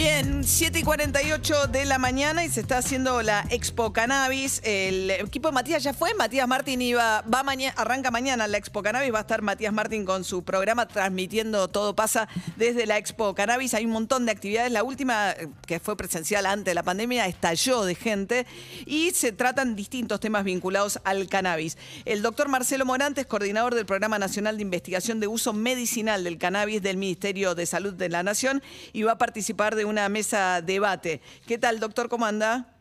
Bien, 7 y 48 de la mañana y se está haciendo la Expo Cannabis. El equipo de Matías ya fue. Matías Martín iba, va mañana, arranca mañana la Expo Cannabis. Va a estar Matías Martín con su programa transmitiendo todo pasa desde la Expo Cannabis. Hay un montón de actividades. La última, eh, que fue presencial antes de la pandemia, estalló de gente y se tratan distintos temas vinculados al cannabis. El doctor Marcelo Morantes, coordinador del Programa Nacional de Investigación de Uso Medicinal del Cannabis del Ministerio de Salud de la Nación, y va a participar de una mesa debate. ¿Qué tal, doctor? ¿Cómo anda?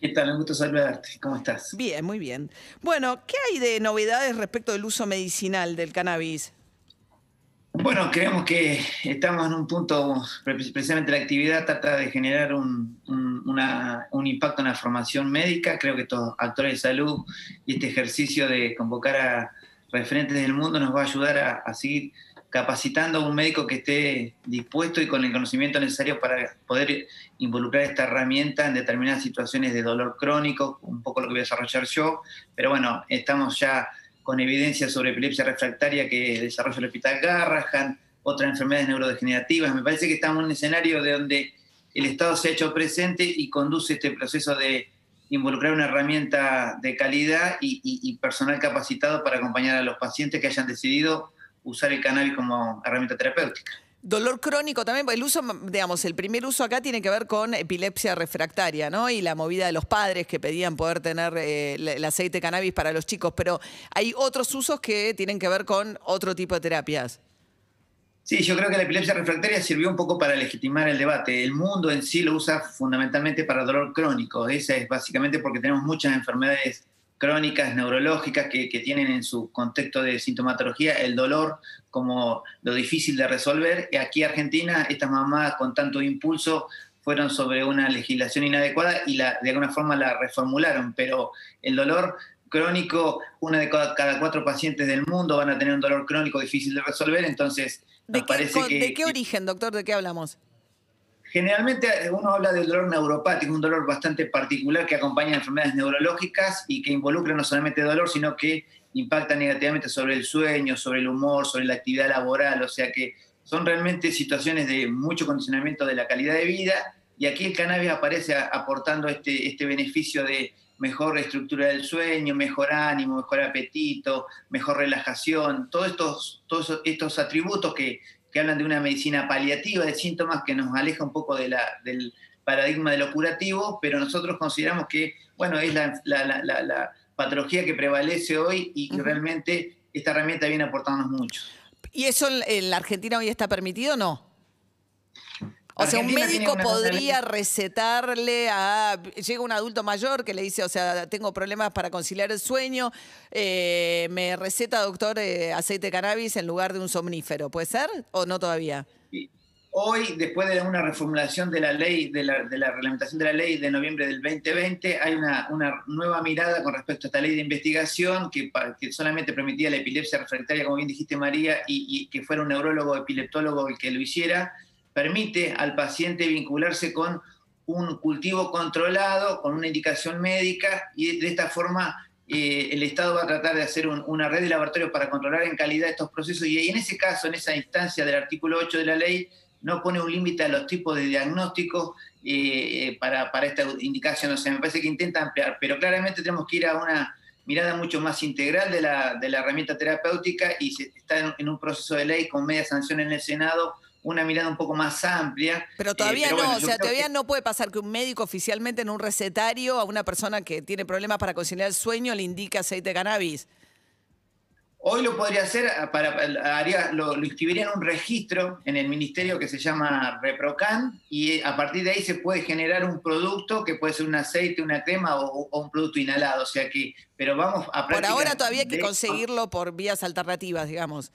¿Qué tal? Un gusto saludarte. ¿Cómo estás? Bien, muy bien. Bueno, ¿qué hay de novedades respecto del uso medicinal del cannabis? Bueno, creemos que estamos en un punto, precisamente la actividad trata de generar un, un, una, un impacto en la formación médica. Creo que estos actores de salud y este ejercicio de convocar a referentes del mundo nos va a ayudar a, a seguir capacitando a un médico que esté dispuesto y con el conocimiento necesario para poder involucrar esta herramienta en determinadas situaciones de dolor crónico, un poco lo que voy a desarrollar yo, pero bueno, estamos ya con evidencia sobre epilepsia refractaria que desarrolla el Hospital Garrahan, otras enfermedades neurodegenerativas. Me parece que estamos en un escenario de donde el Estado se ha hecho presente y conduce este proceso de involucrar una herramienta de calidad y, personal capacitado para acompañar a los pacientes que hayan decidido usar el cannabis como herramienta terapéutica. Dolor crónico también, el uso, digamos, el primer uso acá tiene que ver con epilepsia refractaria, ¿no? Y la movida de los padres que pedían poder tener eh, el aceite de cannabis para los chicos, pero hay otros usos que tienen que ver con otro tipo de terapias. Sí, yo creo que la epilepsia refractaria sirvió un poco para legitimar el debate. El mundo en sí lo usa fundamentalmente para dolor crónico. Esa es básicamente porque tenemos muchas enfermedades crónicas, neurológicas, que, que, tienen en su contexto de sintomatología el dolor como lo difícil de resolver. Y aquí en Argentina, estas mamás con tanto impulso fueron sobre una legislación inadecuada y la, de alguna forma la reformularon, pero el dolor crónico, una de cada cuatro pacientes del mundo van a tener un dolor crónico difícil de resolver, entonces ¿De qué, parece que, ¿De qué origen, doctor? ¿De qué hablamos? Generalmente uno habla del dolor neuropático, un dolor bastante particular que acompaña enfermedades neurológicas y que involucra no solamente dolor, sino que impacta negativamente sobre el sueño, sobre el humor, sobre la actividad laboral, o sea que son realmente situaciones de mucho condicionamiento de la calidad de vida. Y aquí el cannabis aparece aportando este, este beneficio de mejor estructura del sueño, mejor ánimo, mejor apetito, mejor relajación, todos estos, todos estos atributos que, que hablan de una medicina paliativa de síntomas que nos aleja un poco de la, del paradigma de lo curativo, pero nosotros consideramos que, bueno, es la, la, la, la patología que prevalece hoy y uh -huh. realmente esta herramienta viene aportándonos mucho. ¿Y eso en la Argentina hoy está permitido o no? O sea, un médico podría recetarle a. Llega un adulto mayor que le dice, o sea, tengo problemas para conciliar el sueño, eh, me receta, doctor, eh, aceite de cannabis en lugar de un somnífero. ¿Puede ser o no todavía? Hoy, después de una reformulación de la ley, de la, de la reglamentación de la ley de noviembre del 2020, hay una, una, nueva mirada con respecto a esta ley de investigación que, que solamente permitía la epilepsia refractaria, como bien dijiste María, y, y que fuera un neurólogo epileptólogo el que lo hiciera permite al paciente vincularse con un cultivo controlado, con una indicación médica, y de esta forma eh, el Estado va a tratar de hacer un, una red de laboratorios para controlar en calidad estos procesos, y en ese caso, en esa instancia del artículo 8 de la ley, no pone un límite a los tipos de diagnósticos eh, para, para esta indicación, o sea, me parece que intenta ampliar, pero claramente tenemos que ir a una mirada mucho más integral de la, de la herramienta terapéutica y se está en un proceso de ley con media sanción en el Senado, una mirada un poco más amplia. Pero todavía eh, pero no, bueno, o sea, todavía que... no puede pasar que un médico oficialmente en un recetario a una persona que tiene problemas para conciliar el sueño le indique aceite de cannabis. Hoy lo podría hacer, para, haría, lo, lo, inscribiría en un registro en el ministerio que se llama ReproCan y a partir de ahí se puede generar un producto que puede ser un aceite, una crema o, o un producto inhalado. O sea que, pero vamos a Por ahora todavía hay que conseguirlo por vías alternativas, digamos.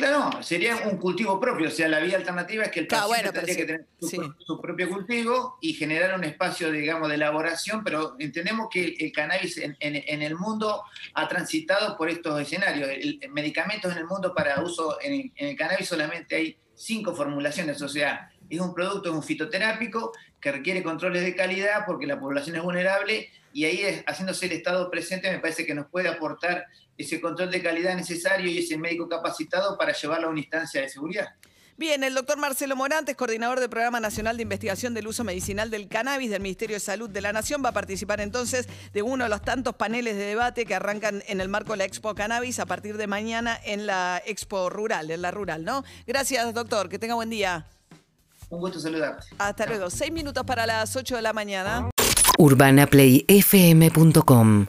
Claro, sería un cultivo propio, o sea, la vía alternativa es que el paciente bueno, tendría sí, que tener su, sí. su, propio cultivo y generar un espacio, digamos, de elaboración, pero entendemos que el cannabis en, en, en el mundo ha transitado por estos escenarios. El, el medicamentos en el mundo para uso en, en, el cannabis solamente hay cinco formulaciones, o sea, es un producto, es un fitoterápico que requiere controles de calidad porque la población es vulnerable y ahí es, haciéndose el Estado presente me parece que nos puede aportar ese control de calidad necesario y ese médico capacitado para llevarlo a una instancia de seguridad. Bien, el doctor Marcelo Morantes, coordinador del Programa Nacional de Investigación del Uso Medicinal del Cannabis del Ministerio de Salud de la Nación, va a participar entonces de uno de los tantos paneles de debate que arrancan en el marco de la Expo Cannabis a partir de mañana en la Expo Rural, en la Rural, ¿no? Gracias, doctor, que tenga buen día. Un gusto saludarte. Hasta luego. Seis minutos para las ocho de la mañana. UrbanaPlayFM.com